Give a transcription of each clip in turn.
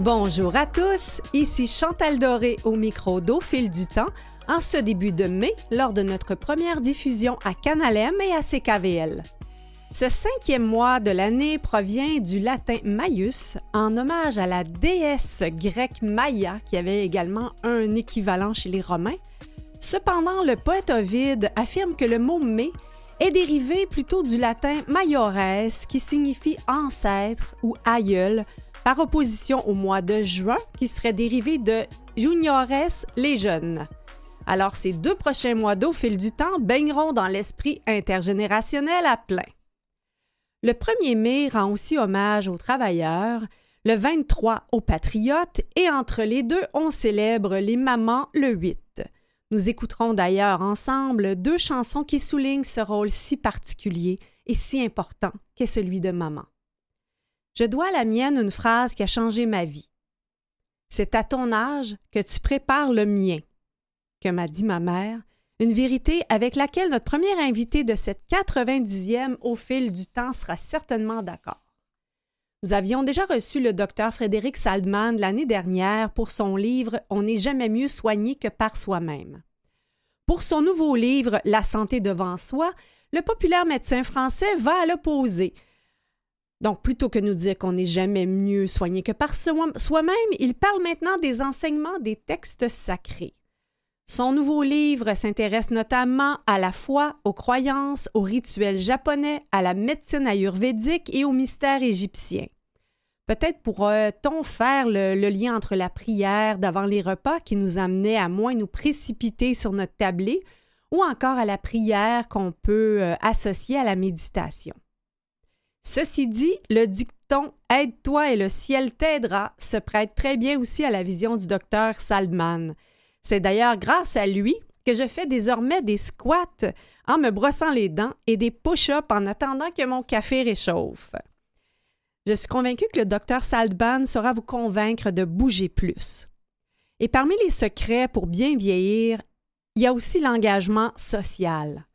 Bonjour à tous, ici Chantal Doré au micro d'Au du temps en ce début de mai lors de notre première diffusion à Canalem et à CKVL. Ce cinquième mois de l'année provient du latin Maius, en hommage à la déesse grecque Maia, qui avait également un équivalent chez les Romains. Cependant, le poète Ovide affirme que le mot mai est dérivé plutôt du latin maiores, qui signifie ancêtre ou aïeul, par opposition au mois de juin, qui serait dérivé de juniores, les jeunes. Alors, ces deux prochains mois d'eau, fil du temps, baigneront dans l'esprit intergénérationnel à plein. Le 1er mai rend aussi hommage aux travailleurs, le 23 aux patriotes et entre les deux, on célèbre les mamans le 8. Nous écouterons d'ailleurs ensemble deux chansons qui soulignent ce rôle si particulier et si important qu'est celui de maman. Je dois à la mienne une phrase qui a changé ma vie. C'est à ton âge que tu prépares le mien, que m'a dit ma mère une vérité avec laquelle notre premier invité de cette 90e au fil du temps sera certainement d'accord. Nous avions déjà reçu le docteur Frédéric Saldman l'année dernière pour son livre On n'est jamais mieux soigné que par soi-même. Pour son nouveau livre La santé devant soi, le populaire médecin français va à l'opposé. Donc, plutôt que nous dire qu'on n'est jamais mieux soigné que par soi-même, il parle maintenant des enseignements des textes sacrés. Son nouveau livre s'intéresse notamment à la foi, aux croyances, aux rituels japonais, à la médecine ayurvédique et aux mystères égyptiens. Peut-être pourra-t-on faire le, lien entre la prière d'avant les repas qui nous amenait à moins nous précipiter sur notre tablé ou encore à la prière qu'on peut euh, associer à la méditation. Ceci dit, le dicton Aide-toi et le ciel t'aidera se prête très bien aussi à la vision du docteur Salman. C'est d'ailleurs grâce à lui que je fais désormais des squats en me brossant les dents et des push-ups en attendant que mon café réchauffe. Je suis convaincue que le docteur Saldban saura vous convaincre de bouger plus. Et parmi les secrets pour bien vieillir, il y a aussi l'engagement social.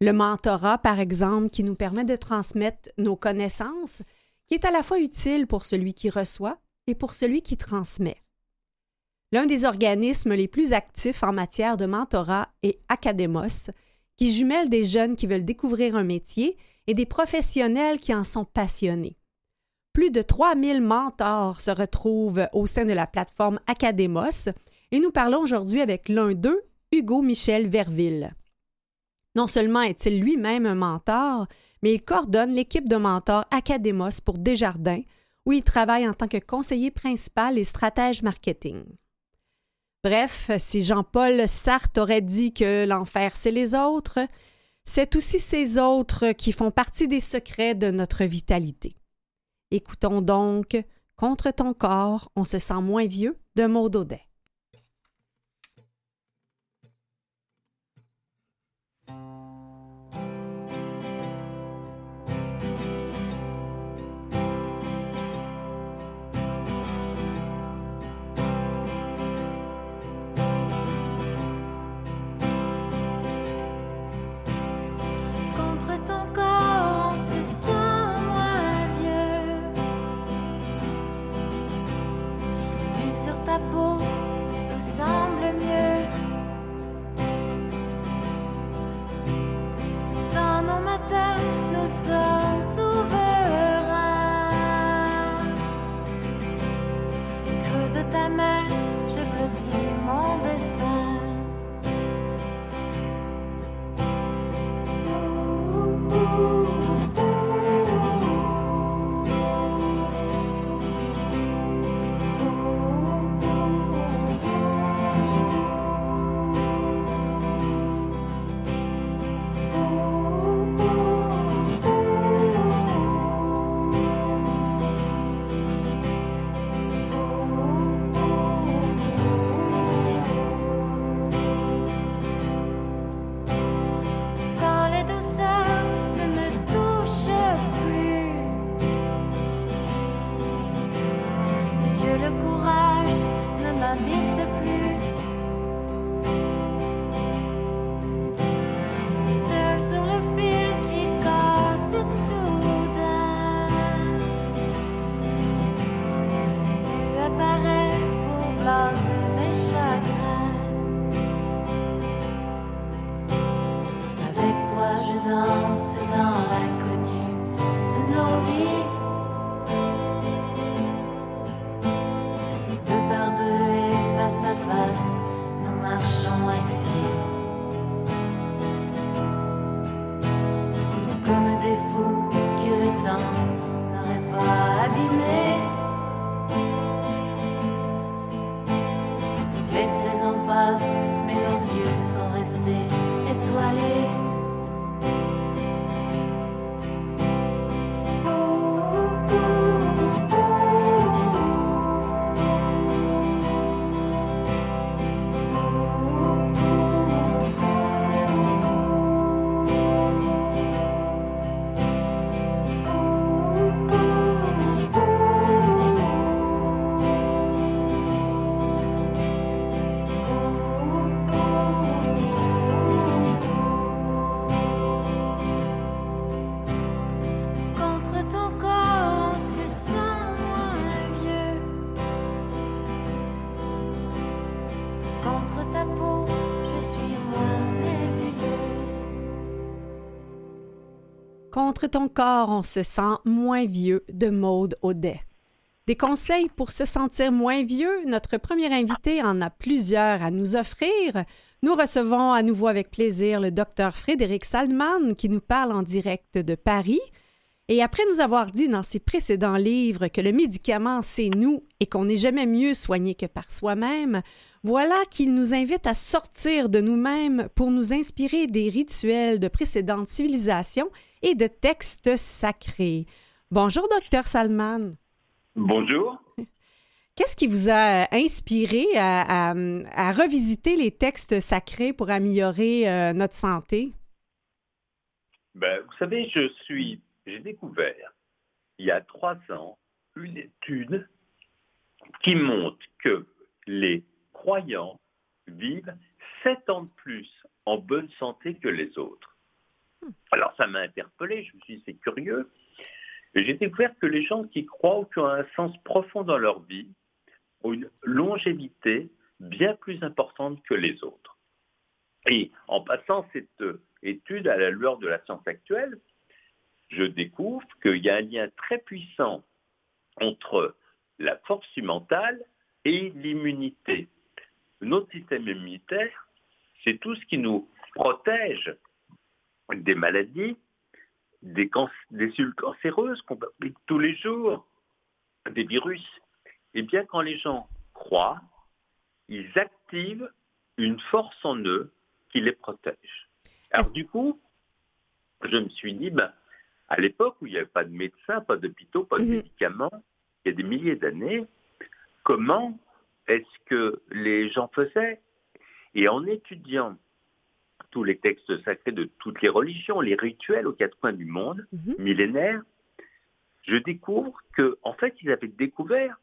Le mentorat, par exemple, qui nous permet de transmettre nos connaissances, qui est à la fois utile pour celui qui reçoit et pour celui qui transmet. L'un des organismes les plus actifs en matière de mentorat est Academos, qui jumelle des jeunes qui veulent découvrir un métier et des professionnels qui en sont passionnés. Plus de 3000 mentors se retrouvent au sein de la plateforme Academos et nous parlons aujourd'hui avec l'un d'eux, Hugo Michel Verville. Non seulement est-il lui-même un mentor, mais il coordonne l'équipe de mentors Academos pour Desjardins, où il travaille en tant que conseiller principal et stratège marketing. Bref, si Jean-Paul Sartre aurait dit que l'enfer, c'est les autres, c'est aussi ces autres qui font partie des secrets de notre vitalité. Écoutons donc Contre ton corps, on se sent moins vieux de Maud. Contre ton corps, on se sent moins vieux de Maude Audet. Des conseils pour se sentir moins vieux, notre premier invité en a plusieurs à nous offrir. Nous recevons à nouveau avec plaisir le docteur Frédéric Salman qui nous parle en direct de Paris. Et après nous avoir dit dans ses précédents livres que le médicament, c'est nous et qu'on n'est jamais mieux soigné que par soi-même, voilà qu'il nous invite à sortir de nous-mêmes pour nous inspirer des rituels de précédentes civilisations et de textes sacrés. Bonjour, docteur Salman. Bonjour. Qu'est-ce qui vous a inspiré à, revisiter les textes sacrés pour améliorer euh, notre santé? Ben, vous savez, je suis, j'ai découvert il y a trois ans une étude qui montre que les croyants vivent sept ans de plus en bonne santé que les autres. Alors ça m'a interpellé, je me suis dit c'est curieux. J'ai découvert que les gens qui croient ou qui ont un sens profond dans leur vie ont une longévité bien plus importante que les autres. Et en passant cette étude à la lueur de la science actuelle, je découvre qu'il y a un lien très puissant entre la force mentale et l'immunité. Notre système immunitaire, c'est tout ce qui nous protège des maladies, des, cellules cancéreuses qu'on applique tous les jours, des virus. Et bien quand les gens croient, ils activent une force en eux qui les protège. Alors du coup, je me suis dit, ben, à l'époque où il n'y avait pas de médecins, pas d'hôpitaux, pas de mhm. médicaments, il y a des milliers d'années, comment est-ce que les gens faisaient? Et en étudiant tous les textes sacrés de toutes les religions, les rituels aux quatre coins du monde, mhm. millénaires, je découvre qu'en en fait, ils avaient découvert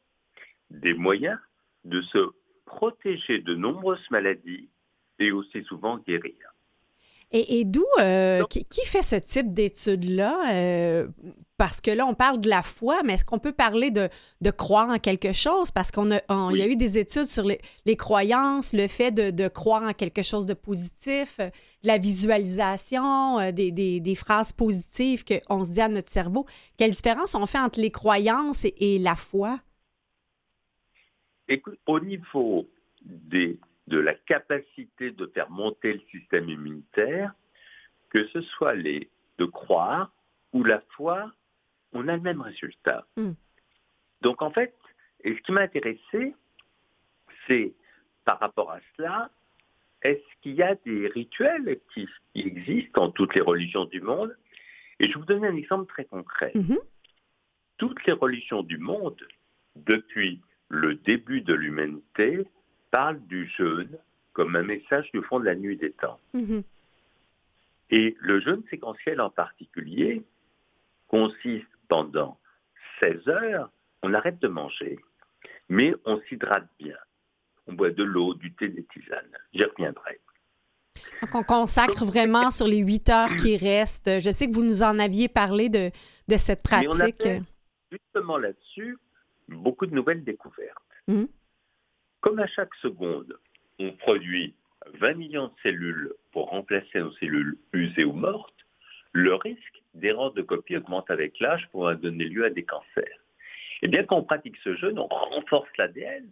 des moyens de se protéger de nombreuses maladies et aussi souvent guérir. Et, d'où, euh, qui, fait ce type d'études-là? Euh, parce que là, on parle de la foi, mais est-ce qu'on peut parler de, croire en quelque chose? Parce qu'on a, y a eu des études sur les, croyances, le fait de, croire en quelque chose de positif, euh, la visualisation, des, des, phrases positives qu'on se dit à notre cerveau. Quelle différence on fait entre les croyances et la foi? Écoute, au niveau des de la capacité de faire monter le système immunitaire, que ce soit les de croire ou la foi, on a le même résultat. Hmm. Donc en fait, et ce qui m'a intéressé, c'est par rapport à cela, est-ce qu'il y a des rituels qui, existent dans toutes les religions du monde? Et je vais vous donner un exemple très concret. Mm-hmm. Toutes les religions du monde, depuis le début de l'humanité, parle du jeûne comme un message du fond de la nuit des temps. Mhm. Et le jeûne séquentiel en particulier consiste pendant 16 heures, on arrête de manger, mais on s'hydrate bien. On boit de l'eau, du thé, des tisanes. J'y reviendrai. Donc, on consacre vraiment sur les 8 heures qui restent. Je sais que vous nous en aviez parlé de, de cette pratique. justement là-dessus, beaucoup de nouvelles découvertes. Mhm. Comme à chaque seconde, on produit 20 millions de cellules pour remplacer nos cellules usées ou mortes, le risque d'erreur de copie augmente avec l'âge pour donner lieu à des cancers. Et bien qu'on pratique ce jeûne, on renforce l'ADN,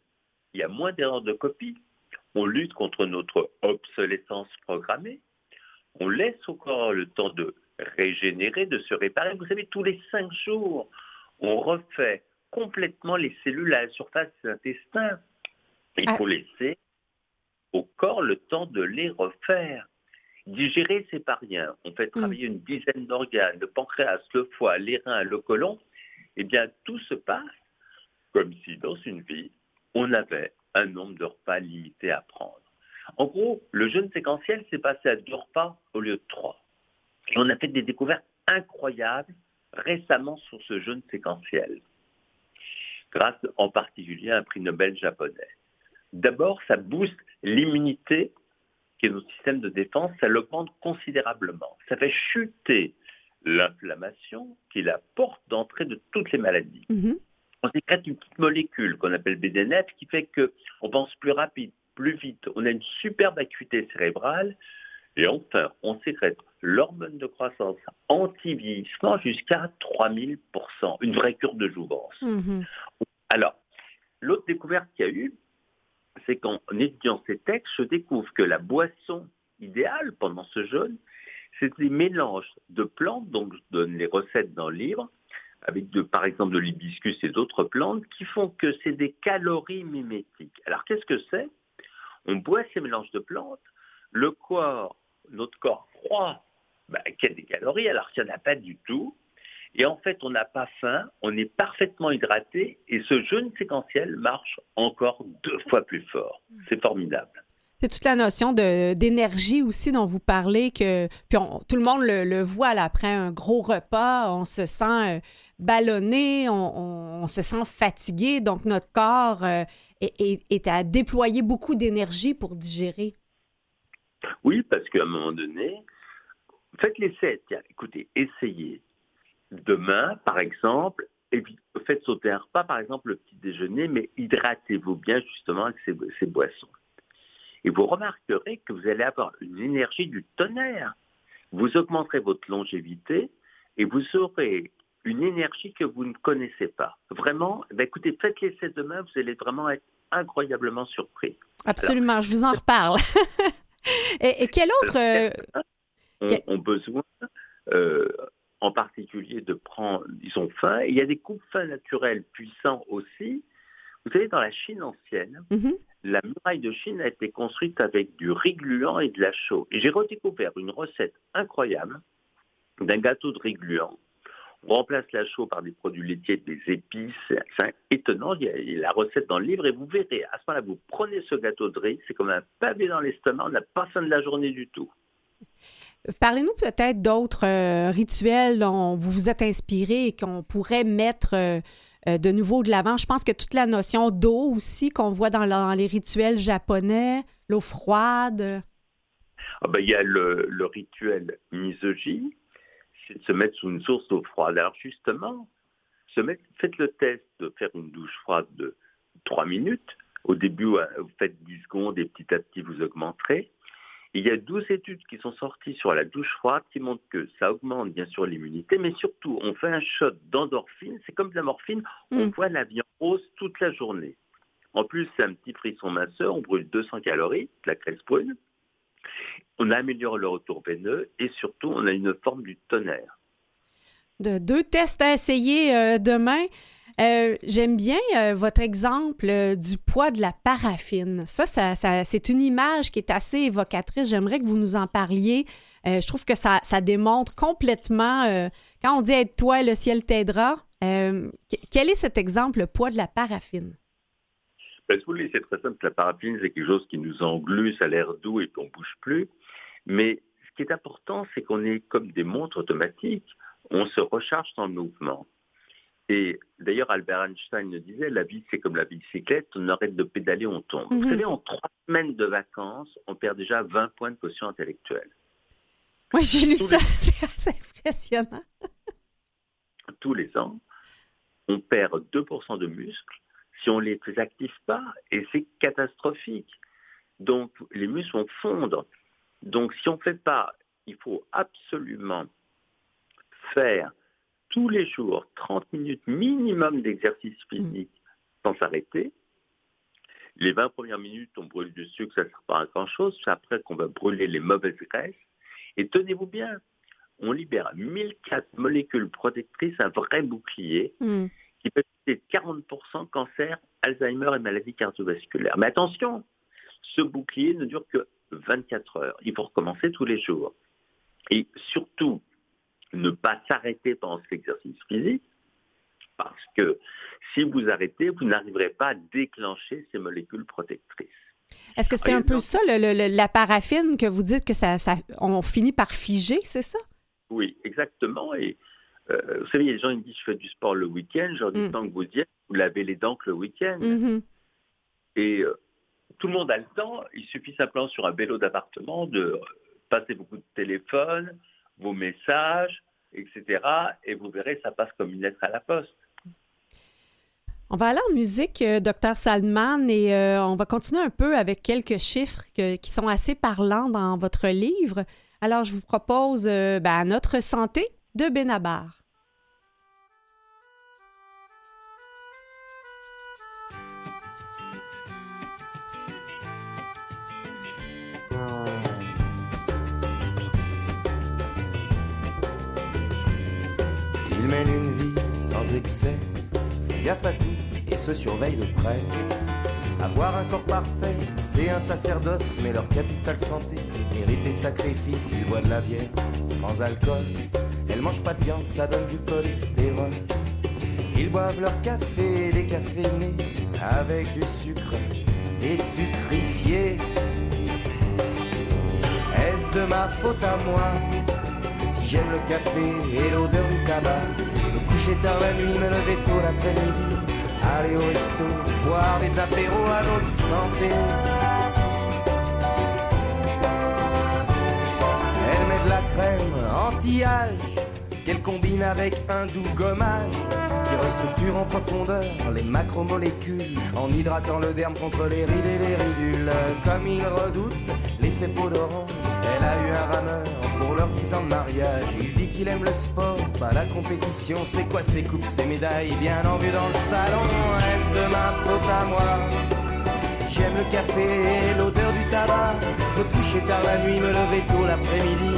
il y a moins d'erreurs de copie, on lutte contre notre obsolescence programmée, on laisse au corps le temps de régénérer, de se réparer. Vous savez, tous les cinq jours, on refait complètement les cellules à la surface des intestins. Il ah. faut laisser au corps le temps de les refaire. Digérer, c'est pas rien. On fait mm. travailler une dizaine d'organes, le pancréas, le foie, les reins, le côlon. Eh bien, tout se passe comme si dans une vie, on avait un nombre de repas limité à prendre. En gros, le jeûne séquentiel s'est passé à deux repas au lieu de trois. Et on a fait des découvertes incroyables récemment sur ce jeûne séquentiel, grâce en particulier à un prix Nobel japonais. D'abord, ça booste l'immunité, qui est notre système de défense, ça l'augmente considérablement. Ça fait chuter l'inflammation, qui est la porte d'entrée de toutes les maladies. Mhm. On sécrète une petite molécule qu'on appelle BDNF qui fait qu'on pense plus rapide, plus vite, on a une superbe acuité cérébrale, et enfin, on sécrète l'hormone de croissance anti-vieillissement jusqu'à 3000%, une vraie cure de jouvence. Mhm. Alors, l'autre découverte qu'il y a eu, c'est qu'en étudiant ces textes, je découvre que la boisson idéale pendant ce jeûne, c'est des mélanges de plantes, donc je donne les recettes dans le livre, avec par exemple de l'hibiscus et d'autres plantes, qui font que c'est des calories mimétiques. Alors qu'est-ce que c'est? On boit ces mélanges de plantes, le corps, notre corps croit bah, qu'il y a des calories, alors qu'il n'y en a pas du tout. Et en fait, on n'a pas faim, on est parfaitement hydraté, et ce jeûne séquentiel marche encore deux fois plus fort. C'est formidable. C'est toute la notion de- d'énergie aussi dont vous parlez, que puis on- tout le monde le, le voit là, après un gros repas, on se sent euh, ballonné, on, on- on se sent fatigué, donc notre corps euh, est, est- est à déployer beaucoup d'énergie pour digérer. Oui, parce qu'à un moment donné, faites l'essai. Tiens, écoutez, essayez. Demain, par exemple, faites sauter un repas, par exemple le petit déjeuner, mais hydratez-vous bien justement avec ces, ces boissons. Et vous remarquerez que vous allez avoir une énergie du tonnerre. Vous augmenterez votre longévité et vous aurez une énergie que vous ne connaissez pas. Vraiment, ben écoutez, faites l'essai demain, vous allez vraiment être incroyablement surpris. Absolument, je vous en reparle. et, et quel autre... euh, ont, ont besoin, euh, en particulier, de prendre, ils ont faim. Et il y a des coupes-faim naturels puissants aussi. Vous savez, dans la Chine ancienne, mhm. la muraille de Chine a été construite avec du riz gluant et de la chaux. Et j'ai redécouvert une recette incroyable d'un gâteau de riz gluant. On remplace la chaux par des produits laitiers, des épices. C'est étonnant. Il y, a, il y a la recette dans le livre et vous verrez. À ce moment-là, vous prenez ce gâteau de riz, c'est comme un pavé dans l'estomac. On n'a pas faim de la journée du tout. Parlez-nous peut-être d'autres euh, rituels dont vous vous êtes inspiré et qu'on pourrait mettre euh, euh, de nouveau de l'avant. Je pense que toute la notion d'eau aussi qu'on voit dans, les rituels japonais, l'eau froide. Ah ben, il y a le, rituel misogi, c'est de se mettre sous une source d'eau froide. Alors justement, faites le test de faire une douche froide de 3 minutes. Au début, vous faites 10 secondes et petit à petit, vous augmenterez. Il y a 12 études qui sont sorties sur la douche froide qui montrent que ça augmente bien sûr l'immunité, mais surtout, on fait un shot d'endorphine. C'est comme de la morphine, on Mm. voit la vie en rose toute la journée. En plus, c'est un petit frisson minceur, on brûle 200 calories, de la graisse brune. On améliore le retour veineux et surtout, on a une forme du tonnerre. De deux tests à essayer euh, demain. Euh, J'aime bien euh, votre exemple euh, du poids de la paraffine. Ça, ça, c'est une image qui est assez évocatrice. J'aimerais que vous nous en parliez. Je trouve que ça, démontre complètement, quand on dit être toi, le ciel t'aidera, que- quel est cet exemple, le poids de la paraffine? Ben, si vous voulez, c'est très simple. La paraffine, c'est quelque chose qui nous englue, ça a l'air doux et qu'on ne bouge plus. Mais ce qui est important, c'est qu'on est comme des montres automatiques. On se recharge dans le mouvement. Et d'ailleurs, Albert Einstein le disait, la vie, c'est comme la bicyclette, on arrête de pédaler, on tombe. Mhm. Vous savez, en trois semaines de vacances, on perd déjà 20 points de quotient intellectuel. Oui, j'ai lu Tous ça. C'est assez impressionnant. tous les ans, on perd 2% de muscles si on ne les active pas, et c'est catastrophique. Donc les muscles vont fondre. Donc si on ne fait pas, il faut absolument faire tous les jours 30 minutes minimum d'exercice physique sans s'arrêter. Les 20 premières minutes, on brûle du sucre, ça ne sert pas à grand-chose. C'est après qu'on va brûler les mauvaises graisses. Et tenez-vous bien, on libère 1004 molécules protectrices, un vrai bouclier Hmm. qui peut être 40% cancer, Alzheimer et maladies cardiovasculaires. Mais attention, ce bouclier ne dure que 24 heures. Il faut recommencer tous les jours. Et surtout, ne pas s'arrêter pendant cet exercice physique, parce que si vous arrêtez, vous n'arriverez pas à déclencher ces molécules protectrices. Est-ce que c'est un peu ça, le- la paraffine, que vous dites que ça, ça, on finit par figer, c'est ça? Oui, exactement. Et euh, vous savez, il y a des gens qui me disent je fais du sport le week-end. Je leur dis Mm. tant que vous y êtes, vous lavez les dents que le week-end. Mhm. Et euh, tout le monde a le temps. Il suffit simplement sur un vélo d'appartement de passer beaucoup de téléphones, vos messages, etc. Et vous verrez, ça passe comme une lettre à la poste. On va aller en musique, euh, Dr Salman, et euh, on va continuer un peu avec quelques chiffres qui sont assez parlants dans votre livre. Alors, je vous propose euh, ben, Notre santé de Benabar. Sans excès, font gaffe à tout et se surveillent de près. Avoir un corps parfait, c'est un sacerdoce, mais leur capitale santé mérite des sacrifices. Ils boivent de la bière sans alcool, elles mangent pas de viande, ça donne du cholestérol. Ils boivent leur café décaféiné avec du sucre et sucrifié. Est-ce de ma faute à moi si j'aime le café et l'odeur du tabac, coucher tard la nuit, me lever tôt l'après-midi, aller au resto, boire des apéros à notre santé. Elle met de la crème anti-âge qu'elle combine avec un doux gommage qui restructure en profondeur les macromolécules en hydratant le derme contre les rides et les ridules. Comme il redoute l'effet peau d'orange, elle a eu un rameur pour leur 10 ans de mariage. Il dit qu'il aime le sport, pas la compétition. C'est quoi ses coupes, ses médailles, bien en vue dans le salon Est-ce de ma faute à moi? Si j'aime le café et l'odeur du tabac, me coucher tard la nuit, me lever tôt l'après-midi,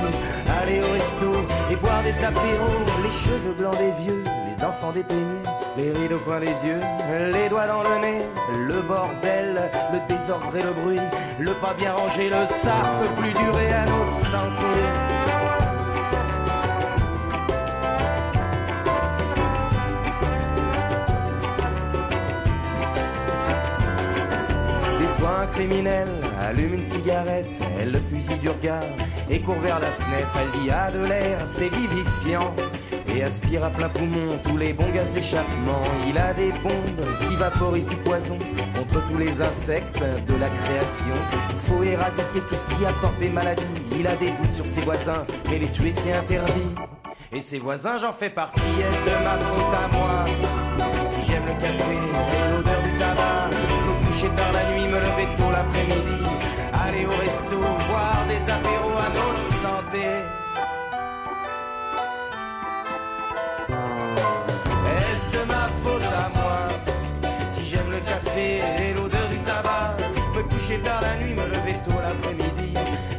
aller au resto et boire des apéros, les cheveux blancs des vieux, les enfants dépeignés, les rides au coin des yeux, les doigts dans le nez, le bordel, le désordre et le bruit, le pas bien rangé, le ça peut plus durer à notre santé. Des fois un criminel allume une cigarette, elle le fusille du regard et court vers la fenêtre. Elle dit à de l'air, c'est vivifiant et aspire à plein poumon tous les bons gaz d'échappement. Il a des bombes qui vaporisent du poison contre tous les insectes de la création. Il faut éradiquer tout ce qui apporte des maladies. Il a des doutes sur ses voisins, mais les tuer c'est interdit. Et ses voisins, j'en fais partie. Est-ce de ma faute à moi? Si j'aime le café et l'odeur du tabac, me coucher tard la nuit, me lever tôt l'après-midi, aller au resto, boire des apéros à notre santé. La nuit, me lever tôt l'après-midi,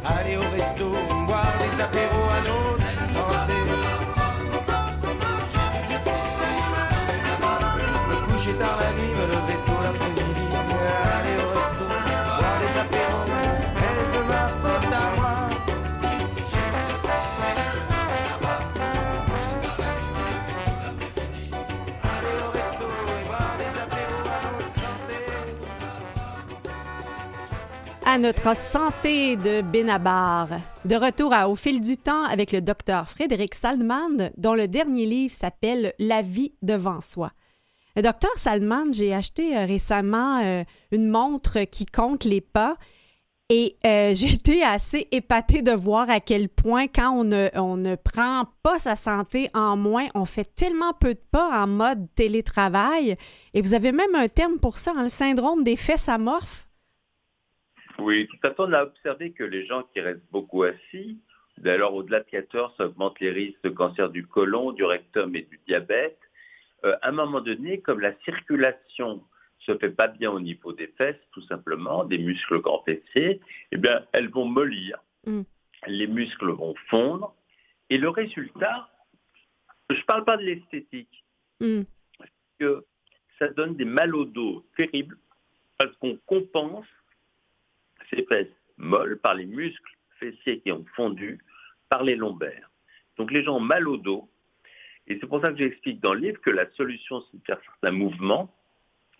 aller au resto, boire des apéros à notre santé. Notre santé de Benabar. De retour à Au fil du temps avec le docteur Frédéric Salman, dont le dernier livre s'appelle La vie devant soi. Le docteur Salman, j'ai acheté euh, récemment euh, une montre qui compte les pas et euh, été assez épatée de voir à quel point quand on ne, on ne prend pas sa santé en moins, on fait tellement peu de pas en mode télétravail. Et vous avez même un terme pour ça, hein, le syndrome des fesses amorphes. Oui, tout à fait. On a observé que les gens qui restent beaucoup assis, d'ailleurs au-delà de 14, ça augmente les risques de cancer du côlon, du rectum et du diabète. Euh, à un moment donné, comme la circulation se fait pas bien au niveau des fesses, tout simplement, des muscles grands fessiers, eh bien, elles vont mollir, Mm. les muscles vont fondre, et le résultat, je parle pas de l'esthétique, Hmm. que ça donne des mal au dos terribles parce qu'on compense ces fesses molles par les muscles fessiers qui ont fondu par les lombaires. Donc les gens ont mal au dos et c'est pour ça que j'explique dans le livre que la solution c'est de faire certains mouvements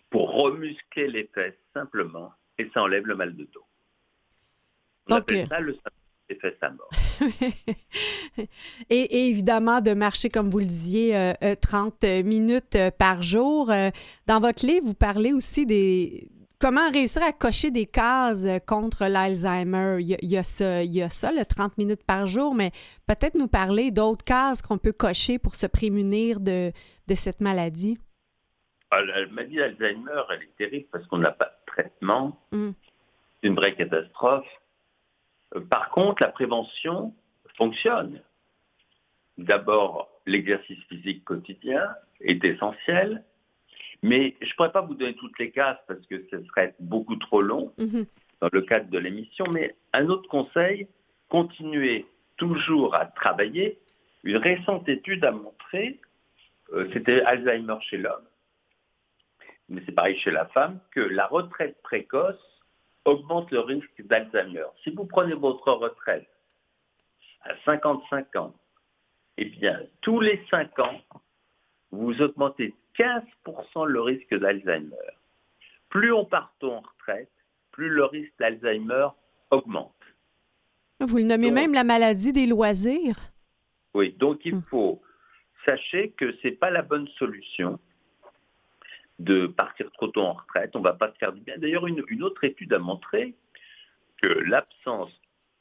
pour remuscler les fesses simplement et ça enlève le mal de dos. On Donc, appelle euh, ça le syndrome des fesses à mort. et, et évidemment, de marcher, comme vous le disiez, euh, euh, 30 minutes euh, par jour. Euh, Dans votre livre, vous parlez aussi des comment réussir à cocher des cases euh, contre l'Alzheimer? Il, il y a ça, le 30 minutes par jour, mais peut-être nous parler d'autres cases qu'on peut cocher pour se prémunir de, de cette maladie. Ah, La maladie d'Alzheimer, elle est terrible parce qu'on n'a pas de traitement. Mm. C'est une vraie catastrophe. Euh, Par contre, la prévention fonctionne. D'abord, l'exercice physique quotidien est essentiel, mais je ne pourrais pas vous donner toutes les cases parce que ce serait beaucoup trop long Mhm. dans le cadre de l'émission. Mais un autre conseil, continuez toujours à travailler. Une récente étude a montré, euh, c'était Alzheimer chez l'homme, mais c'est pareil chez la femme, que la retraite précoce augmente le risque d'Alzheimer. Si vous prenez votre retraite à 55 ans, eh bien, tous les 5 ans, vous augmentez 15% le risque d'Alzheimer. Plus on part tôt en retraite, plus le risque d'Alzheimer augmente. Vous le nommez Donc- même la maladie des loisirs? Oui, donc il Mm. faut sachez que c'est pas la bonne solution de partir trop tôt en retraite. On va pas se faire du bien. D'ailleurs, une, une autre étude a montré que l'absence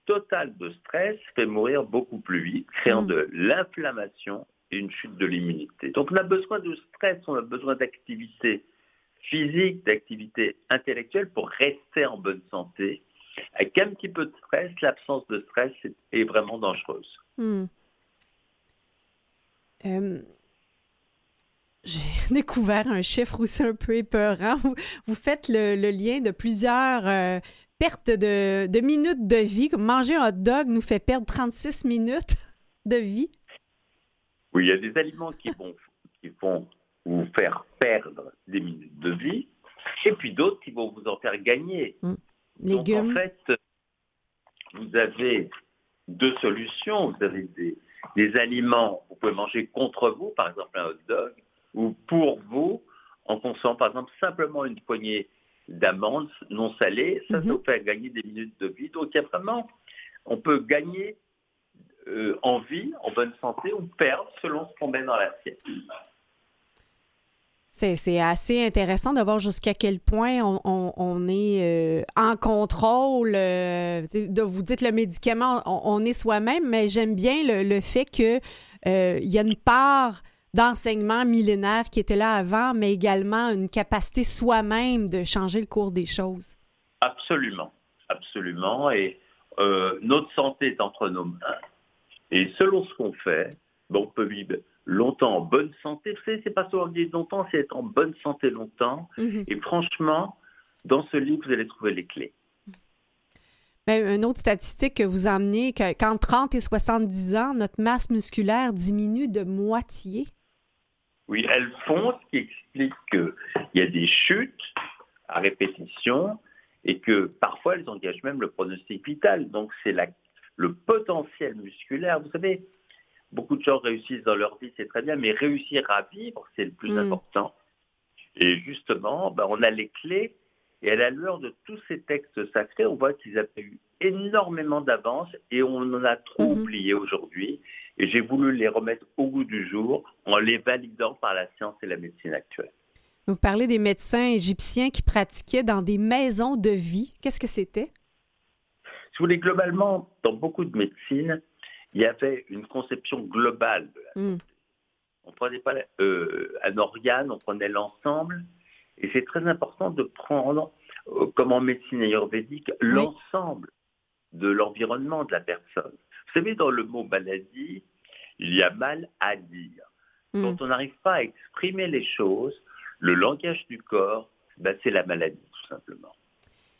totale de stress fait mourir beaucoup plus vite, créant Mm. de l'inflammation et une chute de l'immunité. Donc on a besoin de stress, on a besoin d'activité physique, d'activité intellectuelle pour rester en bonne santé. Avec un petit peu de stress, l'absence de stress est- vraiment dangereuse. Hmm. Euh, J'ai découvert un chiffre aussi un peu épeurant. Vous, faites le, lien de plusieurs euh, pertes de, de minutes de vie. Manger un hot dog nous fait perdre 36 minutes de vie. Oui, il y a des aliments qui vont, qui vont vous faire perdre des minutes de vie, et puis d'autres qui vont vous en faire gagner. Donc en fait, vous avez deux solutions. Vous avez des, des aliments que vous pouvez manger contre vous, par exemple un hot dog, ou pour vous, en consommant par exemple simplement une poignée d'amandes non salées, ça, ça Mhm. vous fait gagner des minutes de vie. Donc il y a vraiment, on peut gagner euh, en vie, en bonne santé, ou perdre selon ce qu'on met dans l'assiette. C'est c'est assez intéressant de voir jusqu'à quel point on, on- on est euh, en contrôle. euh, de vous dites le médicament, on, on est soi-même, mais j'aime bien le, le fait que euh, il y a une part d'enseignement millénaire qui était là avant, mais également une capacité soi-même de changer le cours des choses. Absolument, absolument. Et notre santé est entre nos mains. Et selon ce qu'on fait, ben, on peut vivre longtemps en bonne santé. Vous savez, c'est pas seulement vivre longtemps, c'est être en bonne santé longtemps. Mhm. Et franchement, dans ce livre, vous allez trouver les clés. Ben, une autre statistique que vous emmenez, que, qu'entre 30 et 70 ans, notre masse musculaire diminue de moitié. Oui, elles font, ce qui explique qu'il y a des chutes à répétition et que parfois elles engagent même le pronostic vital. Donc c'est la- le potentiel musculaire. Vous savez, beaucoup de gens réussissent dans leur vie, c'est très bien, mais réussir à vivre, c'est le plus Mm. important. Et justement, ben, on a les clés et à la lueur de tous ces textes sacrés, on voit qu'ils avaient eu énormément d'avance et on en a trop Mhm. oublié aujourd'hui. Et j'ai voulu les remettre au goût du jour en les validant par la science et la médecine actuelle. Vous parlez des médecins égyptiens qui pratiquaient dans des maisons de vie. Qu'est-ce que c'était? Si vous voulez, globalement, dans beaucoup de médecines, il y avait une conception globale de la Hmm. On prenait pas euh, un organe, on prenait l'ensemble. Et c'est très important de prendre, euh, comme en médecine ayurvédique, l'ensemble de l'environnement de la personne. Vous savez, dans le mot maladie, il y a mal à dire. Hmm. Quand on n'arrive pas à exprimer les choses, le langage du corps, ben, c'est la maladie, tout simplement.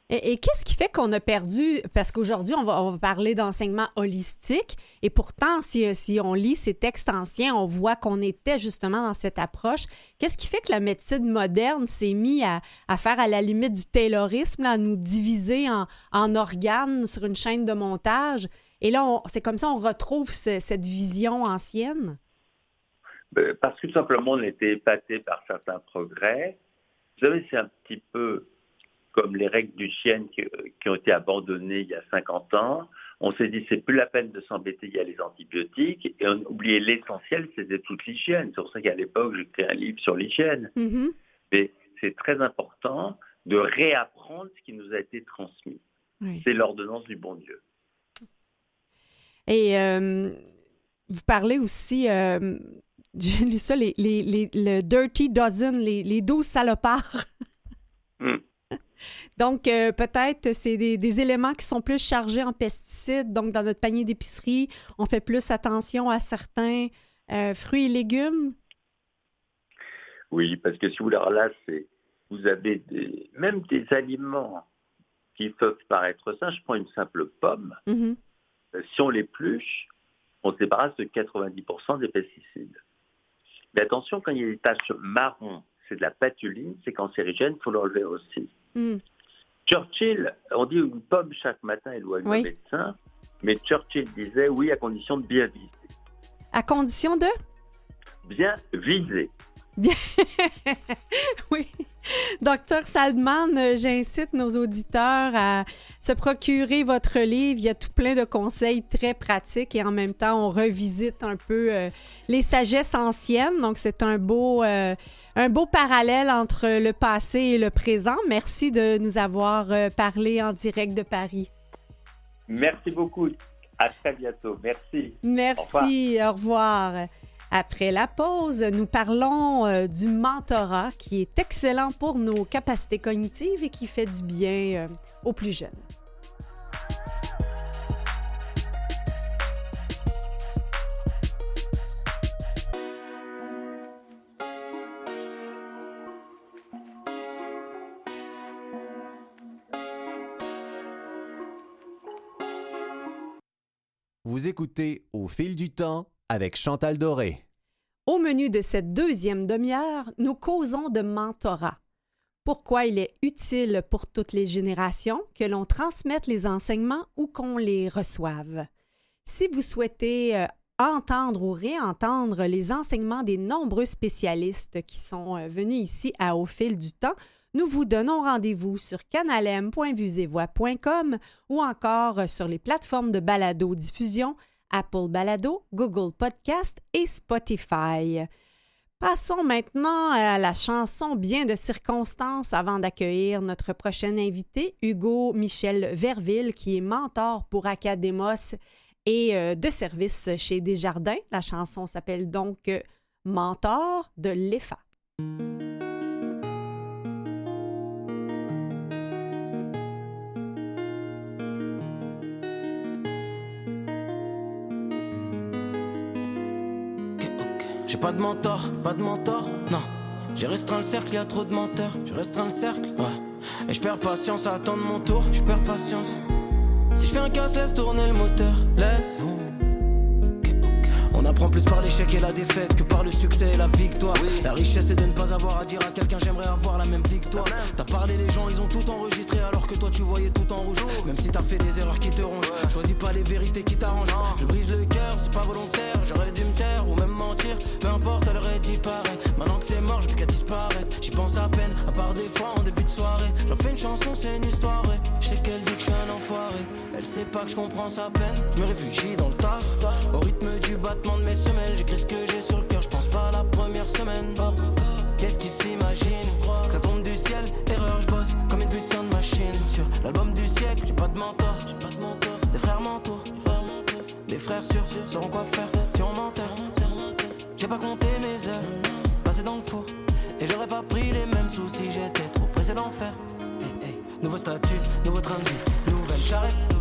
Et, qu'est-ce qui fait qu'on a perdu? Parce qu'aujourd'hui, on va, parler d'enseignement holistique. Et pourtant, si, on lit ces textes anciens, on voit qu'on était justement dans cette approche. Qu'est-ce qui fait que la médecine moderne s'est mise à, faire à la limite du taylorisme, à nous diviser en, organes sur une chaîne de montage? Et là, c'est comme ça on retrouve ce- cette vision ancienne? Ben, Parce que tout simplement, on était épaté par certains progrès. Vous savez, c'est un petit peu comme les règles du chien qui, qui ont été abandonnées il y a 50 ans. On s'est dit, c'est plus la peine de s'embêter, il y a les antibiotiques. Et on a oublié l'essentiel, c'était toute l'hygiène. C'est pour ça qu'à l'époque, j'ai écrit un livre sur l'hygiène. Mhm. Mais c'est très important de réapprendre ce qui nous a été transmis. Oui. C'est l'ordonnance du bon Dieu. Et euh, vous parlez aussi euh, J'ai lu ça, les, les, les- le Dirty Dozen, les, les 12 salopards. Hmm. Donc, euh, peut-être c'est des, des éléments qui sont plus chargés en pesticides. Donc, dans notre panier d'épicerie, on fait plus attention à certains euh, fruits et légumes. Oui, parce que si vous là, c'est, vous avez des, même des aliments qui peuvent paraître sains. Je prends une simple pomme. Mhm. Euh, Si on l'épluche, on se débarrasse de 90% des pesticides. Mais attention, quand il y a des taches marron, c'est de la patuline, c'est cancérigène, il faut l'enlever aussi. Mm. Churchill, on dit une pomme chaque matin éloigne Oui. le médecin, mais Churchill disait oui à condition de bien viser. À condition de? Bien viser. oui. Docteur Saldman, euh, j'incite nos auditeurs à se procurer votre livre. Il y a tout plein de conseils très pratiques et en même temps, on revisite un peu euh, les sagesses anciennes. Donc, c'est un beau, euh, un beau parallèle entre le passé et le présent. Merci de nous avoir parlé en direct de Paris. Merci beaucoup. À très bientôt. Merci. Merci, au revoir. Après la pause, nous parlons euh, du mentorat qui est excellent pour nos capacités cognitives et qui fait du bien euh, aux plus jeunes. Vous écoutez Au fil du temps avec Chantal Doré. Au menu de cette deuxième demi-heure, nous causons de mentorat. Pourquoi il est utile pour toutes les générations que l'on transmette les enseignements ou qu'on les reçoive? Si vous souhaitez euh, entendre ou réentendre les enseignements des nombreux spécialistes qui sont euh, venus ici à Au fil du temps, nous vous donnons rendez-vous sur canalem.vusevoix.com ou encore euh, sur les plateformes de balado-diffusion Apple Balado, Google Podcast et Spotify. Passons maintenant à la chanson Bien de circonstances avant d'accueillir notre prochain invité, Hugo Michel Verville, qui est mentor pour Academos et euh, de service chez Desjardins. La chanson s'appelle donc euh, Mentor de l'EFA. Pas de mentor, pas de mentor, non. J'ai restreint le cercle, y a trop de menteurs. J'ai restreint le cercle, ouais. Et je perds patience à attendre mon tour, je perds patience. Si je fais un casse, laisse tourner le moteur, laisse. On apprend plus par l'échec et la défaite que par le succès et la victoire. La richesse est de ne pas avoir à dire à quelqu'un j'aimerais avoir la même victoire. T'as parlé, les gens ils ont tout enregistré alors que toi tu voyais tout en rouge. Même si t'as fait des erreurs qui te rongent, choisis pas les vérités qui t'arrangent. Je brise le cœur, c'est pas volontaire, j'aurais dû me taire ou même mentir. Peu importe, elle aurait dit pareil. Maintenant que c'est mort, j'ai plus qu'à disparaître. J'y pense à peine, à part des fois en début de soirée. J'en fais une chanson, c'est une histoire vraie. Je sais qu'elle dit que je suis un enfoiré. Elle sait pas que je comprends sa peine. Je me réfugie dans le taf. Sauront quoi faire si on m'enterre. J'ai pas compté mes heures, passé dans le four. Et j'aurais pas pris les mêmes sous si j'étais trop pressé d'en faire. Nouveau statut, nouveau train de vie, nouvelle charrette.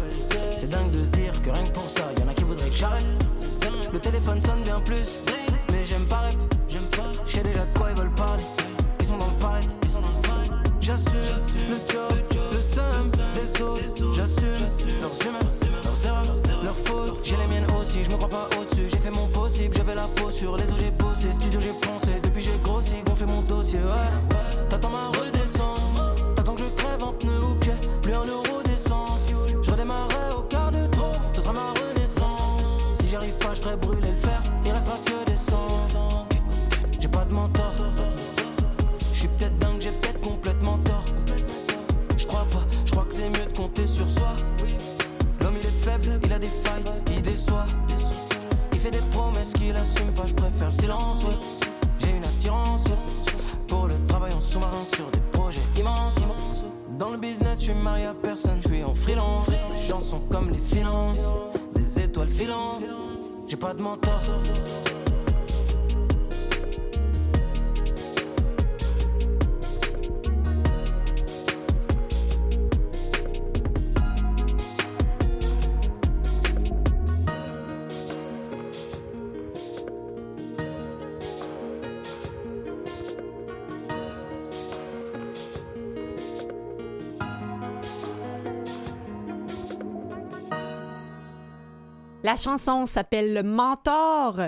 C'est dingue de se dire que rien que pour ça, y'en a qui voudraient que j'arrête. Le téléphone sonne bien plus, mais j'aime pas rep. J'sais déjà de quoi ils veulent parler. Ils sont dans le. J'assume le job, je crois pas au-dessus. J'ai fait mon possible, j'avais la peau sur les os, j'ai bossé. Studio, j'ai pensé. Depuis, j'ai grossi, gonflé mon dossier. Ouais, qu'il assume pas, je préfère le silence. J'ai une attirance pour le travail en sous-marin sur des projets immenses. Dans le business, je suis marié à personne, je suis en freelance. Les sont comme les finances, des étoiles filantes. J'ai pas de mentor. La chanson s'appelle Mentor.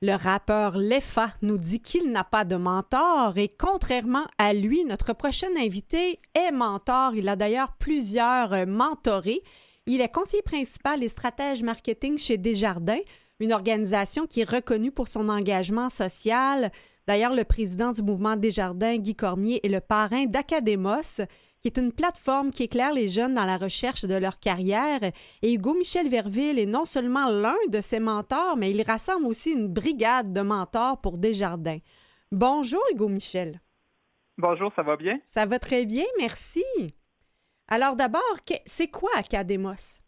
Le rappeur Lefa nous dit qu'il n'a pas de mentor et contrairement à lui, notre prochain invité est mentor. Il a d'ailleurs plusieurs euh, mentorés. Il est conseiller principal et stratège marketing chez Desjardins, une organisation qui est reconnue pour son engagement social. D'ailleurs, le président du mouvement Desjardins, Guy Cormier, est le parrain d'Academos, qui est une plateforme qui éclaire les jeunes dans la recherche de leur carrière. Et Hugo Michel Verville est non seulement l'un de ses mentors, mais il rassemble aussi une brigade de mentors pour Desjardins. Bonjour Hugo Michel. Bonjour, ça va bien? Ça va très bien, merci. Alors d'abord, c'est quoi Academos?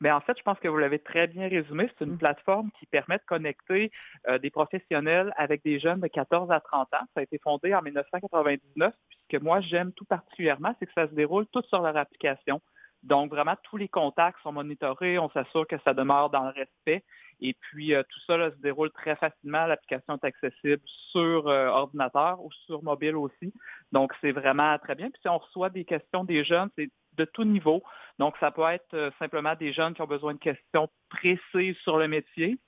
Mais en fait, je pense que vous l'avez très bien résumé. C'est une Mm. plateforme qui permet de connecter euh, des professionnels avec des jeunes de 14 à 30 ans. Ça a été fondé en 1999. Puis ce que moi, j'aime tout particulièrement, c'est que ça se déroule tout sur leur application. Donc, vraiment, tous les contacts sont monitorés. On s'assure que ça demeure dans le respect. Et puis, euh, tout ça là, se déroule très facilement. L'application est accessible sur euh, ordinateur ou sur mobile aussi. Donc, c'est vraiment très bien. Puis, si on reçoit des questions des jeunes, c'est de tout niveau. Donc, ça peut être euh, simplement des jeunes qui ont besoin de questions précises sur le métier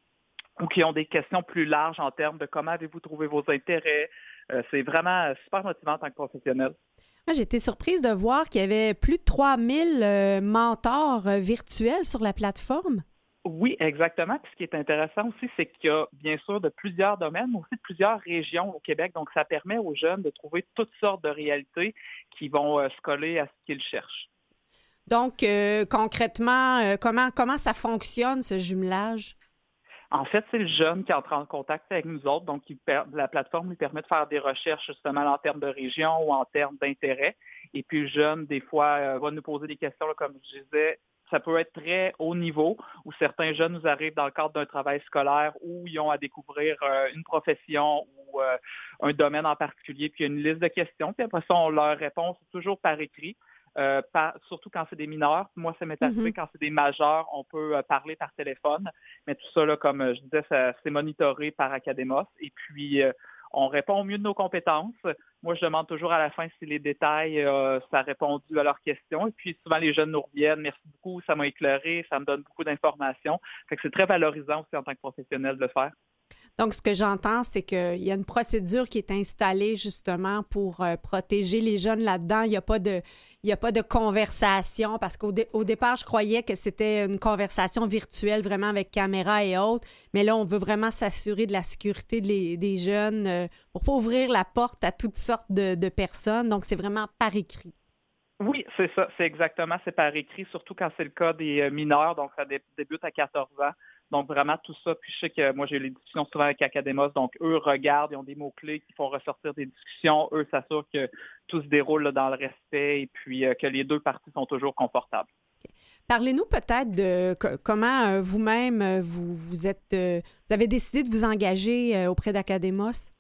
ou qui ont des questions plus larges en termes de comment avez-vous trouvé vos intérêts. Euh, c'est vraiment euh, super motivant en tant que professionnel. Moi, J'ai été surprise de voir qu'il y avait plus de 3000 euh, mentors euh, virtuels sur la plateforme. Oui, exactement. Puis ce qui est intéressant aussi, c'est qu'il y a bien sûr de plusieurs domaines, mais aussi de plusieurs régions au Québec. Donc, ça permet aux jeunes de trouver toutes sortes de réalités qui vont se coller à ce qu'ils cherchent. Donc, euh, concrètement, euh, comment, ça fonctionne, ce jumelage? En fait, c'est le jeune qui entre en contact avec nous autres. Donc, la plateforme lui permet de faire des recherches justement en termes de région ou en termes d'intérêt. Et puis, le jeune, des fois, euh, va nous poser des questions, comme je disais. Ça peut être très haut niveau, où certains jeunes nous arrivent dans le cadre d'un travail scolaire où ils ont à découvrir une profession ou un domaine en particulier, puis une liste de questions. Puis après ça, on leur répond toujours par écrit. Euh, par- surtout quand c'est des mineurs. Moi, ça m'est arrivé Mhm. quand c'est des majeurs, on peut euh, parler par téléphone. Mais tout ça, là, comme euh, je disais, c'est monitoré par Academos. Et puis, euh, on répond au mieux de nos compétences. Moi, je demande toujours à la fin si les détails, euh, ça a répondu à leurs questions. Et puis, souvent, les jeunes nous reviennent. Merci beaucoup, ça m'a éclairé, ça me donne beaucoup d'informations. Fait que c'est très valorisant aussi en tant que professionnel de le faire. Donc, ce que j'entends, c'est qu'il y a une procédure qui est installée justement pour euh, protéger les jeunes là-dedans. Il n'y a pas de, a pas de conversation parce qu'au dé- au départ, je croyais que c'était une conversation virtuelle vraiment avec caméra et autres. Mais là, on veut vraiment s'assurer de la sécurité des jeunes euh, pour pas ouvrir la porte à toutes sortes de, personnes. Donc, c'est vraiment par écrit. Oui, c'est ça, c'est exactement, c'est par écrit, surtout quand c'est le cas des euh, mineurs, donc ça dé- débute à 14 ans. Donc vraiment tout ça, puis je sais que moi j'ai eu les discussions souvent avec Academos, donc eux regardent, ils ont des mots-clés qui font ressortir des discussions, eux s'assurent que tout se déroule là, dans le respect et puis euh, que les deux parties sont toujours confortables. Parlez-nous peut-être de co- comment euh, vous-même euh, vous, vous êtes, euh, vous avez décidé de vous engager auprès d'Academos.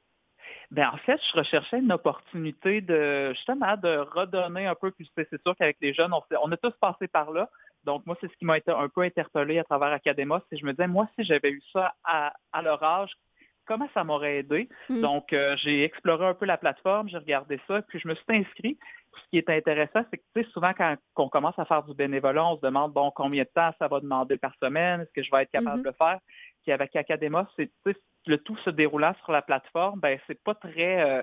Ben en fait, je recherchais une opportunité de justement de redonner un peu, puis c'est sûr qu'avec les jeunes, on, on a tous passé par là. Donc moi, c'est ce qui m'a été un peu interpellé à travers Academos, c'est que je me disais, moi, si j'avais eu ça à, à leur âge, comment ça m'aurait aidé? Mm. Donc, euh, j'ai exploré un peu la plateforme, j'ai regardé ça, puis je me suis inscrit. Ce qui est intéressant, c'est que tu sais, souvent quand on commence à faire du bénévolat, on se demande bon combien de temps ça va demander par semaine, est-ce que je vais être capable Mhm. de le faire? Puis avec Academos, c'est tu sais, le tout se déroulant sur la plateforme, ben c'est pas très euh,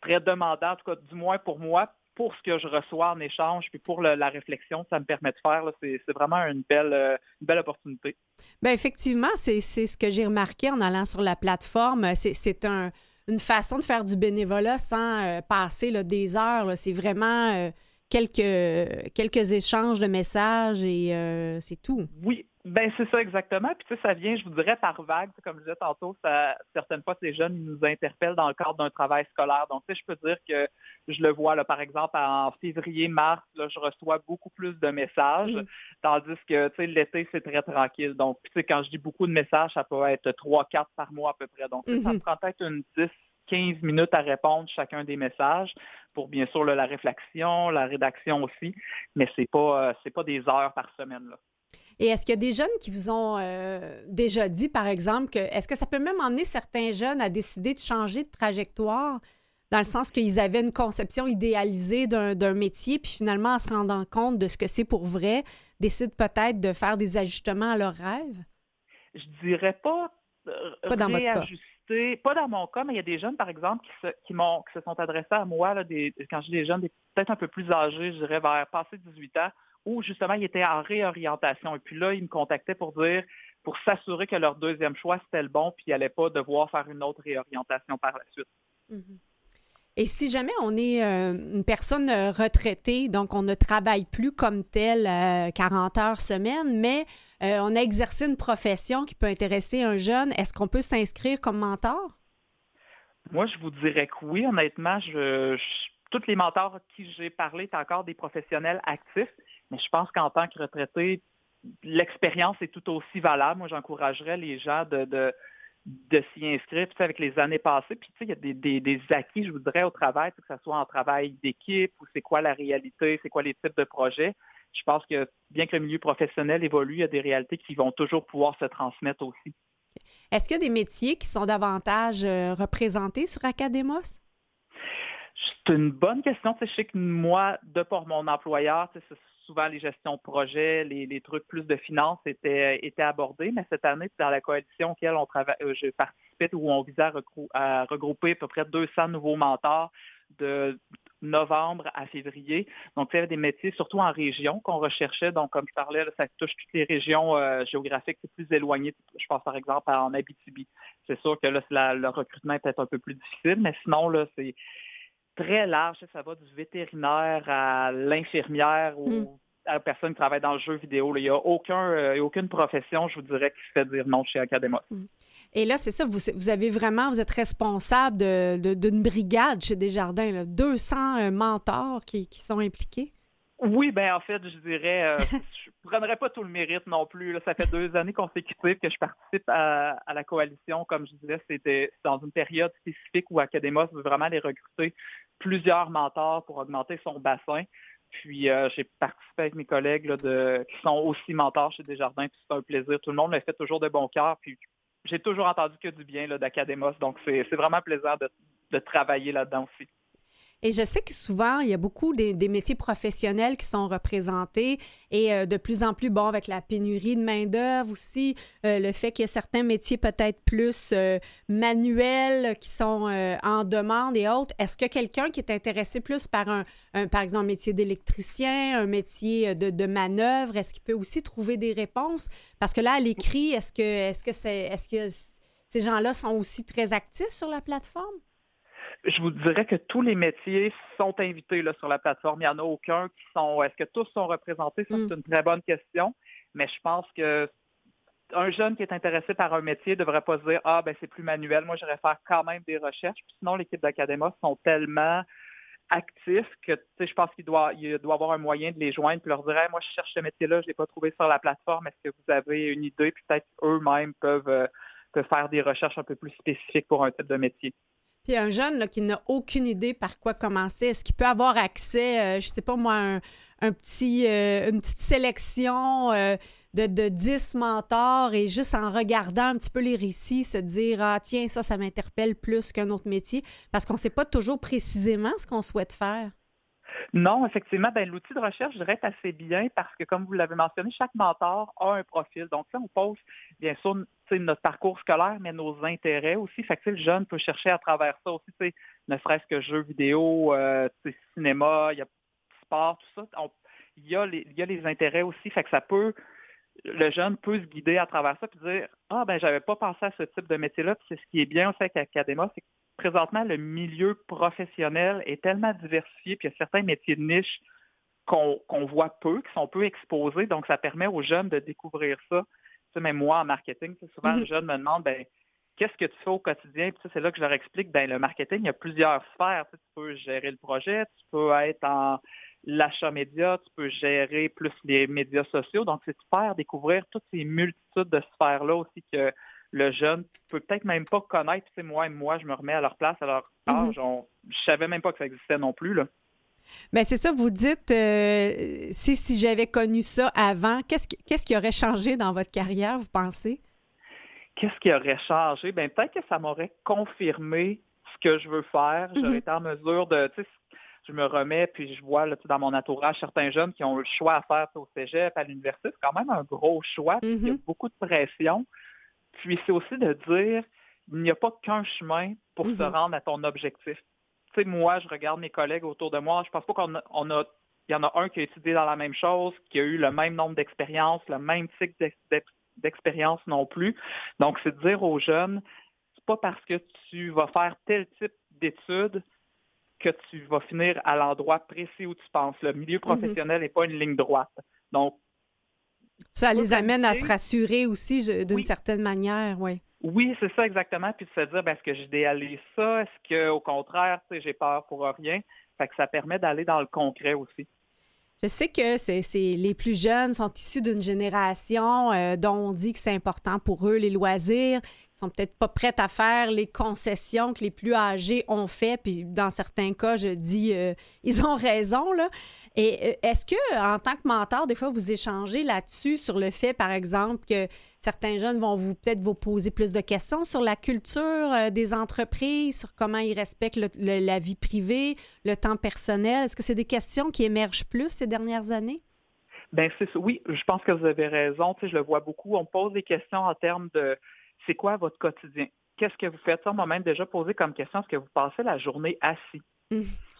très demandant, en tout cas du moins pour moi, pour ce que je reçois en échange, puis pour le- la réflexion que ça me permet de faire, c'est vraiment une belle euh, une belle opportunité. Bien, effectivement, c'est ce que j'ai remarqué en allant sur la plateforme. C'est- un, une façon de faire du bénévolat sans euh, passer là, des heures. C'est vraiment euh, quelques, quelques échanges de messages et c'est tout. Oui, ben c'est ça exactement. Puis tu sais, ça vient, je vous dirais, par vague. Comme je disais tantôt, ça, certaines fois, ces jeunes nous interpellent dans le cadre d'un travail scolaire. Donc, tu sais, je peux dire que je le vois, là, par exemple, en février, mars, là, je reçois beaucoup plus de messages, Mhm. tandis que tu sais, l'été, c'est très tranquille. Donc, tu sais, quand je dis beaucoup de messages, ça peut être trois, quatre par mois à peu près. Donc, ça Mhm. me prend peut-être une 10, 15 minutes à répondre chacun des messages pour bien sûr là, la réflexion, la rédaction aussi, mais c'est pas euh, c'est pas des heures par semaine là. Et est-ce qu'il y a des jeunes qui vous ont euh, déjà dit, par exemple, que est-ce que ça peut même emmener certains jeunes à décider de changer de trajectoire dans le sens qu'ils avaient une conception idéalisée d'un métier, puis finalement, en se rendant compte de ce que c'est pour vrai, décident peut-être de faire des ajustements à leurs rêves? je dirais pas, euh, Pas dans votre cas. réajuster, pas dans mon cas, mais il y a des jeunes, par exemple, qui se, qui m'ont, qui se sont adressés à moi, là, des, quand je dis des jeunes, peut-être un peu plus âgés, je dirais vers passé 18 ans, où justement ils étaient en réorientation. Et puis là, ils me contactaient pour dire, pour s'assurer que leur deuxième choix, c'était le bon, puis ils n'allaient pas devoir faire une autre réorientation par la suite. Mhm. Et si jamais on est euh, une personne euh, retraitée, donc on ne travaille plus comme tel euh, 40 heures semaine, mais euh, on a exercé une profession qui peut intéresser un jeune, est-ce qu'on peut s'inscrire comme mentor? Moi, je vous dirais que oui, honnêtement, je, je- tous les mentors à qui j'ai parlé sont encore des professionnels actifs, mais je pense qu'en tant que retraité, l'expérience est tout aussi valable. Moi, j'encouragerais les gens de, de, s'y inscrire avec les années passées. Puis, tu sais, il y a des, des, acquis, je vous dirais, au travail, que ce soit en travail d'équipe ou c'est quoi la réalité, c'est quoi les types de projets. Je pense que bien que le milieu professionnel évolue, il y a des réalités qui vont toujours pouvoir se transmettre aussi. Est-ce qu'il y a des métiers qui sont davantage euh, représentés sur Academos? C'est une bonne question. Je sais que moi, de par mon employeur, c'est souvent les gestions de projet, les, les trucs plus de finances étaient, étaient abordés, mais cette année, dans la coalition auquel on travaille, euh, je participais, où on visait à, regrouper à peu près 200 nouveaux mentors de novembre à février. Donc, il y avait des métiers, surtout en région, qu'on recherchait. Donc, comme je parlais, là, ça touche toutes les régions euh, géographiques plus éloignées. Je pense par exemple en Abitibi. C'est sûr que là, le recrutement est peut-être un peu plus difficile, mais sinon, là, c'est très large. Ça va du vétérinaire à l'infirmière ou Mm. à la personne qui travaille dans le jeu vidéo. Il n'y a aucun, euh, aucune profession, je vous dirais, qui se fait dire non chez Academos. Et là, c'est ça, vous, vous avez vraiment, vous êtes responsable de- de- d'une brigade chez Desjardins, là, 200 euh, mentors qui, qui sont impliqués? Oui, ben en fait, je dirais, euh, je ne prendrais pas tout le mérite non plus. là. Ça fait deux années consécutives que je participe à, à la coalition. Comme je disais, c'était dans une période spécifique où Academos veut vraiment aller recruter plusieurs mentors pour augmenter son bassin. Puis euh, j'ai participé avec mes collègues là, de, qui sont aussi mentors chez Desjardins. Puis c'est un plaisir. Tout le monde le fait toujours de bon cœur. Puis j'ai toujours entendu que du bien d'Academos. Donc c'est c'est vraiment plaisant de, de travailler là-dedans aussi. Et je sais que souvent, il y a beaucoup des, métiers professionnels qui sont représentés et euh, de plus en plus, bon, avec la pénurie de main-d'œuvre aussi, euh, le fait qu'il y a certains métiers peut-être plus euh, manuels qui sont en demande et autres. Est-ce que quelqu'un qui est intéressé plus par un, par exemple, métier d'électricien, un métier de, manœuvre, est-ce qu'il peut aussi trouver des réponses? Parce que là, à l'écrit, est-ce que, est-ce que ces gens-là sont aussi très actifs sur la plateforme? Je vous dirais que tous les métiers sont invités là, sur la plateforme. Il n'y en a aucun qui sont. Est-ce que tous sont représentés? Ça, Mm. c'est une très bonne question. Mais je pense que un jeune qui est intéressé par un métier ne devrait pas se dire Ah, ben c'est plus manuel, moi j'irais faire quand même des recherches. Puis sinon, l'équipe d'Académos sont tellement actifs que je pense qu'il doit, il doit avoir un moyen de les joindre puis leur dire Hey, moi je cherche ce métier-là, je ne l'ai pas trouvé sur la plateforme. Est-ce que vous avez une idée? Puis peut-être eux-mêmes peuvent, euh, peuvent faire des recherches un peu plus spécifiques pour un type de métier. Puis un jeune là, qui n'a aucune idée par quoi commencer, est-ce qu'il peut avoir accès, euh, je sais pas moi, un, petit, euh, une petite sélection euh, de, de 10 mentors et juste en regardant un petit peu les récits, se dire Ah, tiens, ça, ça m'interpelle plus qu'un autre métier, parce qu'on ne sait pas toujours précisément ce qu'on souhaite faire. Non, effectivement, ben, l'outil de recherche, je dirais, est assez bien parce que, comme vous l'avez mentionné, chaque mentor a un profil. Donc là, on pose, bien sûr, notre parcours scolaire, mais nos intérêts aussi. Fait que le jeune peut chercher à travers ça aussi, ne serait-ce que jeux vidéo, euh, cinéma, il y a sport, tout ça. Il, y a les, intérêts aussi. Fait que ça peut, le jeune peut se guider à travers ça puis dire Ah ben j'avais pas pensé à ce type de métier-là. C'est ce qui est bien aussi avec Académa, c'est présentement, le milieu professionnel est tellement diversifié, puis il y a certains métiers de niche qu'on voit peu, qui sont peu exposés. Donc, ça permet aux jeunes de découvrir ça. Tu sais, même moi, en marketing, tu sais, souvent, Mhm. le jeune me demande, ben, qu'est-ce que tu fais au quotidien? Puis c'est là que je leur explique, ben, le marketing, il y a plusieurs sphères. Tu, sais, tu peux gérer le projet, tu peux être en l'achat média, tu peux gérer plus les médias sociaux. Donc, c'est de faire découvrir toutes ces multitudes de sphères-là aussi que le jeune peut peut-être même pas connaître. Tu sais, moi, moi, je me remets à leur place, à leur âge. On- je savais même pas que ça existait non plus. Là. Bien, c'est ça, vous dites, euh, si, si j'avais connu ça avant, qu'est-ce qui, qui aurait changé dans votre carrière, vous pensez? Qu'est-ce qui aurait changé? Ben, peut-être que ça m'aurait confirmé ce que je veux faire. J'aurais Mhm. été en mesure de, tu sais, je me remets, puis je vois là, dans mon entourage certains jeunes qui ont eu le choix à faire au cégep, à l'université. C'est quand même un gros choix. puis Il y a Mhm. beaucoup de pression. Puis c'est aussi de dire, il n'y a pas qu'un chemin pour se Mhm. rendre à ton objectif. Tu sais, moi, je regarde mes collègues autour de moi, je pense pas qu'on a, on a- il y en a un qui a étudié dans la même chose, qui a eu le même nombre d'expériences, le même d'ex- d'expérience non plus. Donc, c'est de dire aux jeunes, c'est pas parce que tu vas faire tel type d'études que tu vas finir à l'endroit précis où tu penses. Le milieu professionnel n'est pas une ligne droite. Donc, Ça les amène à se rassurer aussi d'une Oui. certaine manière, oui. Oui, c'est ça exactement. Puis de se dire, ben, est-ce que j'idéalise ça? Est-ce qu'au contraire, tu sais, j'ai peur pour rien? Fait que ça permet d'aller dans le concret aussi. Je sais que c'est, c'est- les plus jeunes sont issus d'une génération euh, dont on dit que c'est important pour eux les loisirs. Sont peut-être pas prêts à faire les concessions que les plus âgés ont fait. Puis dans certains cas, je dis euh, ils ont raison là. Et euh, est-ce que en tant que mentor, des fois vous échangez là-dessus sur le fait, par exemple, que certains jeunes vont vous peut-être vous poser plus de questions sur la culture euh, des entreprises, sur comment ils respectent la vie privée, le temps personnel? Est-ce que c'est des questions qui émergent plus ces dernières années? Ben c'est. Oui, je pense que vous avez raison. Tu sais, je le vois beaucoup. On pose des questions en termes de c'est quoi votre quotidien? Qu'est-ce que vous faites? Ça, on m'a même déjà posé comme question, est-ce que vous passez la journée assis?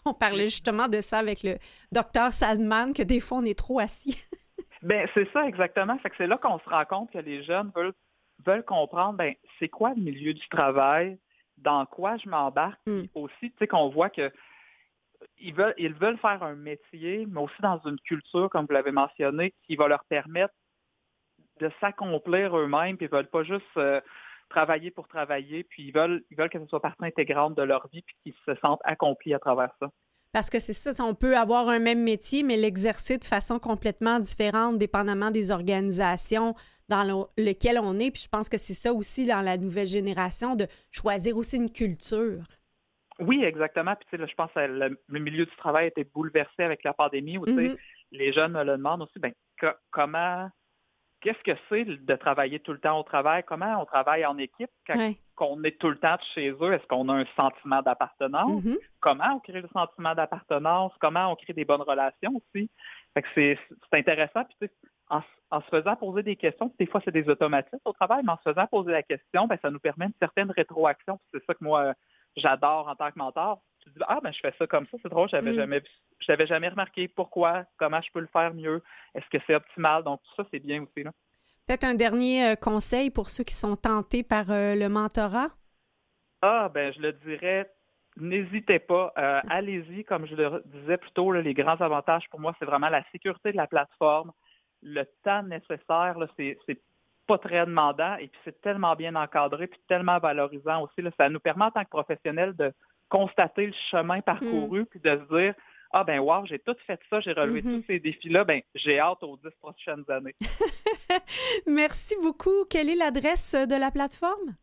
On parlait justement de ça avec le docteur Sadman, que des fois on est trop assis. Ben c'est ça exactement. Fait que c'est là qu'on se rend compte que les jeunes veulent veulent comprendre ben c'est quoi le milieu du travail, dans quoi je m'embarque, puis aussi tu sais qu'on voit que ils veulent ils veulent faire un métier, mais aussi dans une culture comme vous l'avez mentionné qui va leur permettre de s'accomplir eux-mêmes, puis ils veulent pas juste euh, travailler pour travailler, puis ils veulent ils veulent que ce soit partie intégrante de leur vie, puis qu'ils se sentent accomplis à travers ça. Parce que c'est ça, on peut avoir un même métier, mais l'exercer de façon complètement différente, dépendamment des organisations dans le- lesquelles on est. Puis je pense que c'est ça aussi dans la nouvelle génération, de choisir aussi une culture. Oui, exactement. Puis tu sais, là, je pense que le, milieu du travail a été bouleversé avec la pandémie. Où, tu sais, Mhm. Les jeunes me le demandent aussi. Ben, co- comment, qu'est-ce que c'est de travailler tout le temps au travail? Comment on travaille en équipe quand Ouais. on est tout le temps chez eux? Est-ce qu'on a un sentiment d'appartenance? Mhm. Comment on crée le sentiment d'appartenance? Comment on crée des bonnes relations aussi? C'est, intéressant. Puis tu sais, en, se faisant poser des questions, des fois c'est des automatismes au travail, mais en se faisant poser la question, ben, ça nous permet une certaine rétroaction. C'est ça que moi j'adore en tant que mentor. Tu dis ah ben je fais ça comme ça, c'est drôle, j'avais Mm. jamais je l'avais jamais remarqué. Pourquoi Comment je peux le faire mieux Est-ce que c'est optimal? Donc tout ça c'est bien aussi là. Peut-être un dernier euh, conseil pour ceux qui sont tentés par euh, le mentorat? Ah, ben, je le dirais, n'hésitez pas. Euh, Allez-y, comme je le disais plus tôt, là, les grands avantages pour moi, c'est vraiment la sécurité de la plateforme, le temps nécessaire, là, c'est c'est pas très demandant et puis c'est tellement bien encadré puis tellement valorisant aussi. Là, ça nous permet en tant que professionnels de constater le chemin parcouru puis de se dire ah ben wow, j'ai tout fait ça, j'ai relevé Mhm. tous ces défis-là, ben j'ai hâte aux dix prochaines années. Merci beaucoup. Quelle est l'adresse de la plateforme?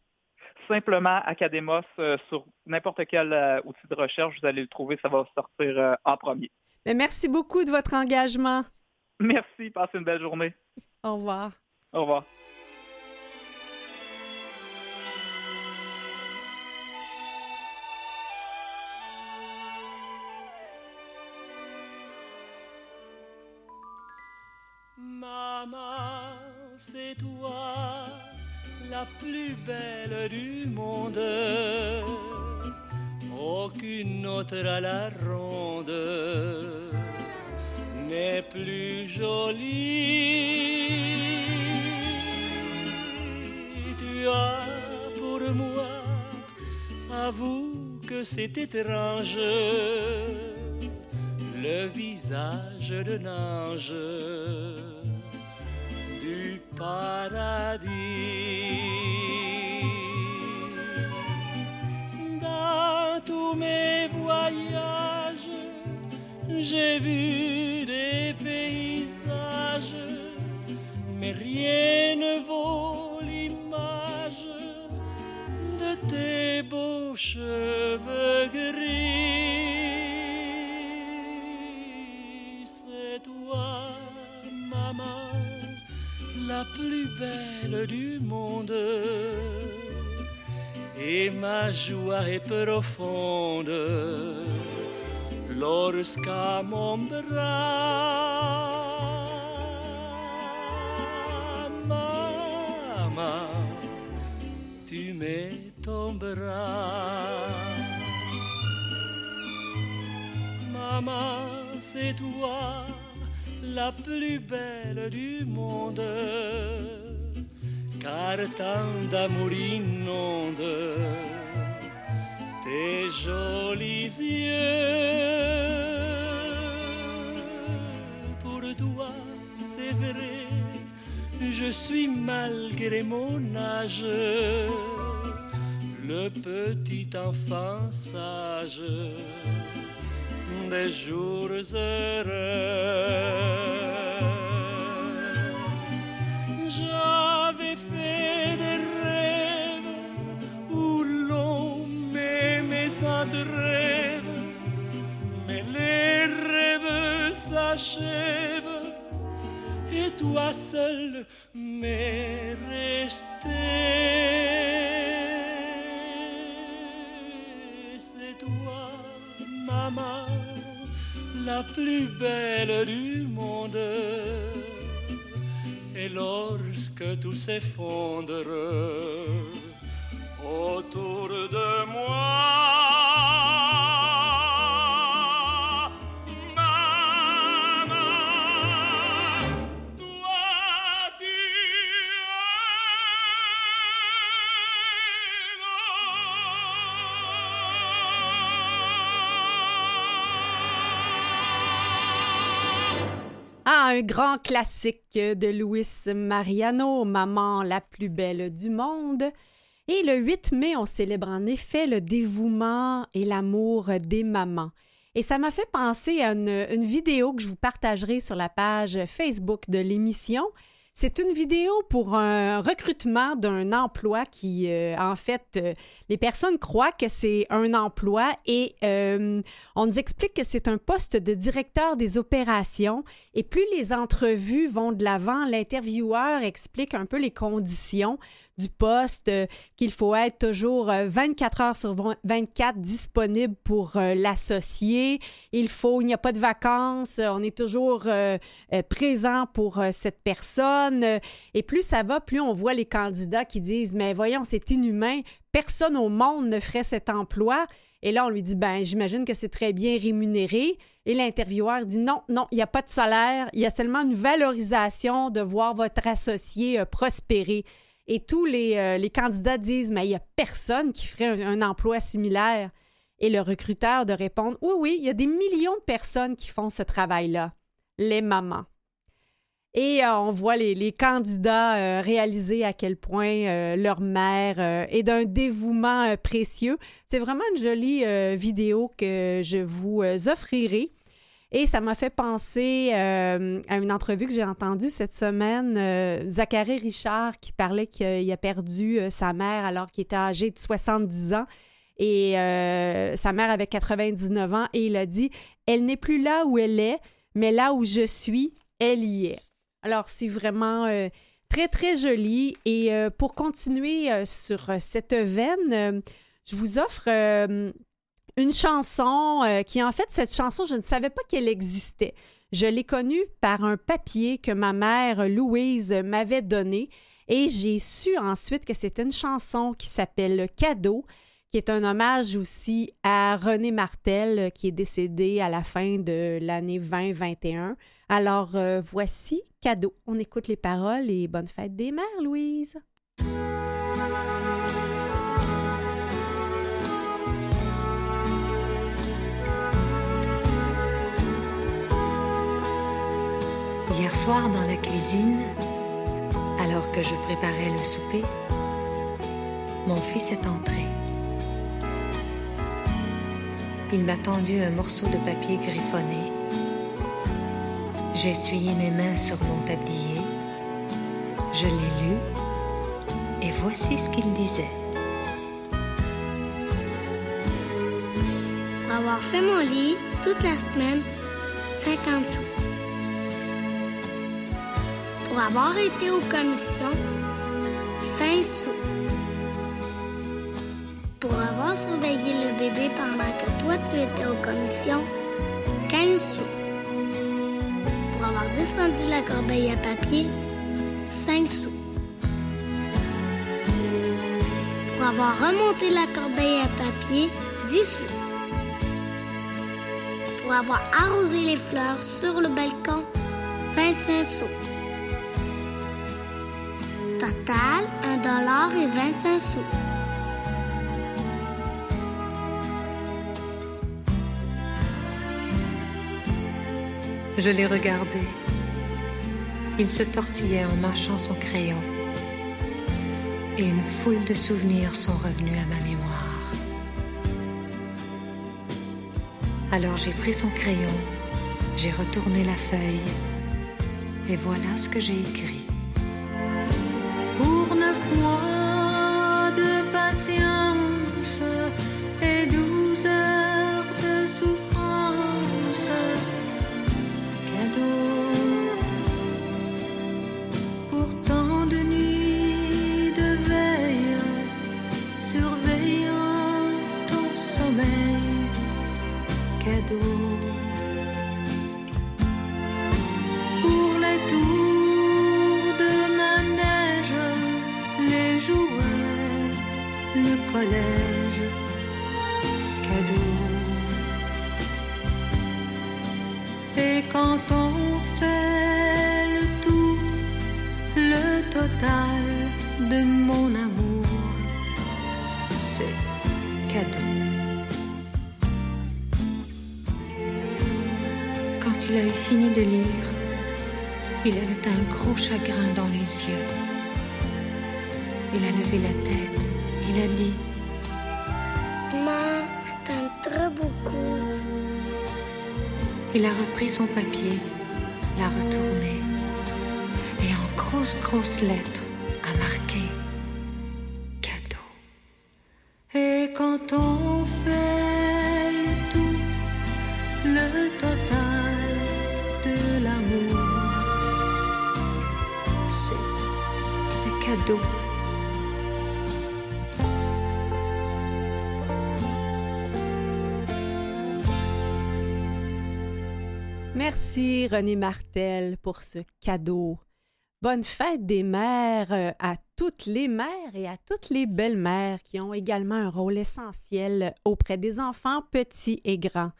simplement Academos euh, sur n'importe quel euh, outil de recherche, vous allez le trouver, ça va sortir euh, en premier. Mais merci beaucoup de votre engagement. Merci, passez une belle journée. Au revoir. Au revoir. La plus belle du monde. Aucune autre à la ronde n'est plus jolie. Tu as pour moi, avoue que c'est étrange, le visage d'un ange paradis. Dans tous mes voyages, j'ai vu des paysages, mais rien ne vaut l'image de tes beaux cheveux gris. Plus belle du monde. Et ma joie est profonde lorsqu'à mon bras, maman, ton bras. Maman, c'est toi la plus belle du monde, car tant d'amour inonde tes jolis yeux. Pour toi, c'est vrai, je suis malgré mon âge le petit enfant sage des jours heureux. J'avais fait des rêves où l'on m'aimait sans rêve, mais les rêves s'achèvent et toi seul m'es resté. C'est toi, maman, la plus belle du monde. Et lorsque tout s'effondre autour de moi, un grand classique de Luis Mariano, Maman la plus belle du monde. Et le 8 mai, on célèbre en effet le dévouement et l'amour des mamans. Et ça m'a fait penser à une, une vidéo que je vous partagerai sur la page Facebook de l'émission. C'est une vidéo pour un recrutement d'un emploi qui, euh, en fait, euh, les personnes croient que c'est un emploi et euh, on nous explique que c'est un poste de directeur des opérations. Et plus les entrevues vont de l'avant, l'intervieweur explique un peu les conditions du poste, euh, qu'il faut être toujours euh, 24 heures sur 24 disponible pour euh, l'associé. Il faut, il n'y a pas de vacances, euh, on est toujours euh, euh, présent pour euh, cette personne. Euh, Et plus ça va, plus on voit les candidats qui disent, mais voyons, c'est inhumain, personne au monde ne ferait cet emploi. Et là, on lui dit, ben, j'imagine que c'est très bien rémunéré. Et l'intervieweur dit, non, non, il n'y a pas de salaire, il y a seulement une valorisation de voir votre associé euh, prospérer. Et tous les, euh, les candidats disent, mais il n'y a personne qui ferait un, emploi similaire. Et le recruteur de répondre, oui, oui, il y a des millions de personnes qui font ce travail-là, les mamans. Et euh, on voit les, candidats euh, réaliser à quel point leur mère est d'un dévouement précieux. C'est vraiment une jolie vidéo que je vous offrirai. Et ça m'a fait penser euh, à une entrevue que j'ai entendue cette semaine. euh, Zachary Richard qui parlait qu'il a perdu euh, sa mère alors qu'il était âgé de 70 ans. Et euh, sa mère avait 99 ans. Et il a dit Elle n'est plus là où elle est, mais là où je suis, elle y est. Alors, c'est vraiment très, très joli. Et pour continuer sur cette veine, je vous offre une chanson euh, qui, en fait, cette chanson, je ne savais pas qu'elle existait. Je l'ai connue par un papier que ma mère Louise m'avait donné et j'ai su ensuite que c'était une chanson qui s'appelle Cadeau, qui est un hommage aussi à René Martel qui est décédé à la fin de l'année 2021. Alors euh, voici Cadeau. On écoute les paroles et bonne fête des mères, Louise. Soir dans la cuisine, alors que je préparais le souper, mon fils est entré. Il m'a tendu un morceau de papier griffonné. J'ai essuyé mes mains sur mon tablier. Je l'ai lu et voici ce qu'il disait. Avoir fait mon lit toute la semaine, 50 sous. Pour avoir été aux commissions, 20 sous. Pour avoir surveillé le bébé pendant que toi tu étais aux commissions, 15 sous. Pour avoir descendu la corbeille à papier, 5 sous. Pour avoir remonté la corbeille à papier, 10 sous. Pour avoir arrosé les fleurs sur le balcon, 25 sous. Total, 1 dollar et 25 sous. Je l'ai regardé. Il se tortillait en mâchant son crayon. Et une foule de souvenirs sont revenus à ma mémoire. Alors j'ai pris son crayon, j'ai retourné la feuille, et voilà ce que j'ai écrit. Gros chagrin dans les yeux. Il a levé la tête. Il a dit Maman, je t'aime très beaucoup. Il a repris son papier, l'a retourné et en grosses, grosses lettres René Martel pour ce cadeau. Bonne fête des mères euh, à toutes les mères et à toutes les belles-mères qui ont également un rôle essentiel auprès des enfants petits et grands.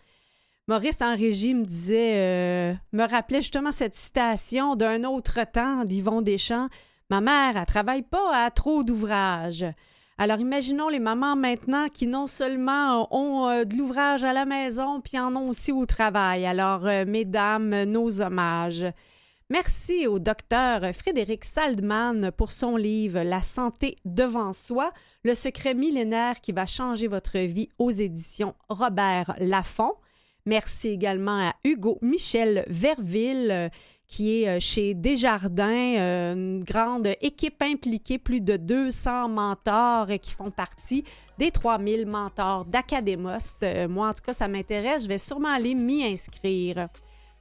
Maurice en régime disait, euh, me rappelait justement cette citation d'un autre temps d'Yvon Deschamps. Ma mère, elle travaille pas, a trop d'ouvrages. Alors imaginons les mamans maintenant qui non seulement ont euh, de l'ouvrage à la maison, puis en ont aussi au travail. Alors, euh, mesdames, nos hommages. Merci au docteur Frédéric Saldman pour son livre La santé devant soi, le secret millénaire qui va changer votre vie aux éditions Robert Laffont. Merci également à Hugo Michel Verville euh, qui est euh, chez Desjardins, euh, une grande équipe impliquée, plus de 200 mentors euh, qui font partie des 3000 mentors d'Academos. Moi, en tout cas, ça m'intéresse. Je vais sûrement aller m'y inscrire.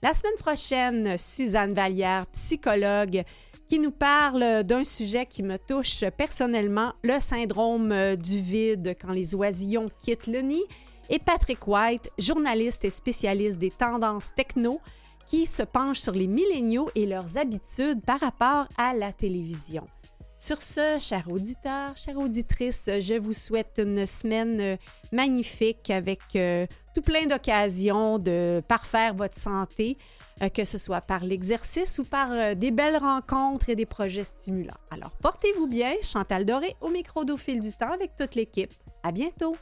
La semaine prochaine, Suzanne Vallière, psychologue, qui nous parle d'un sujet qui me touche personnellement, le syndrome du vide quand les oisillons quittent le nid, et Patrick White, journaliste et spécialiste des tendances techno, qui se penche sur les milléniaux et leurs habitudes par rapport à la télévision. Sur ce, chers auditeurs, chères auditrices, je vous souhaite une semaine euh, magnifique avec euh, tout plein d'occasions de parfaire votre santé, euh, que ce soit par l'exercice ou par des belles rencontres et des projets stimulants. Alors, portez-vous bien, Chantal Doré au micro d'au fil du temps avec toute l'équipe. À bientôt!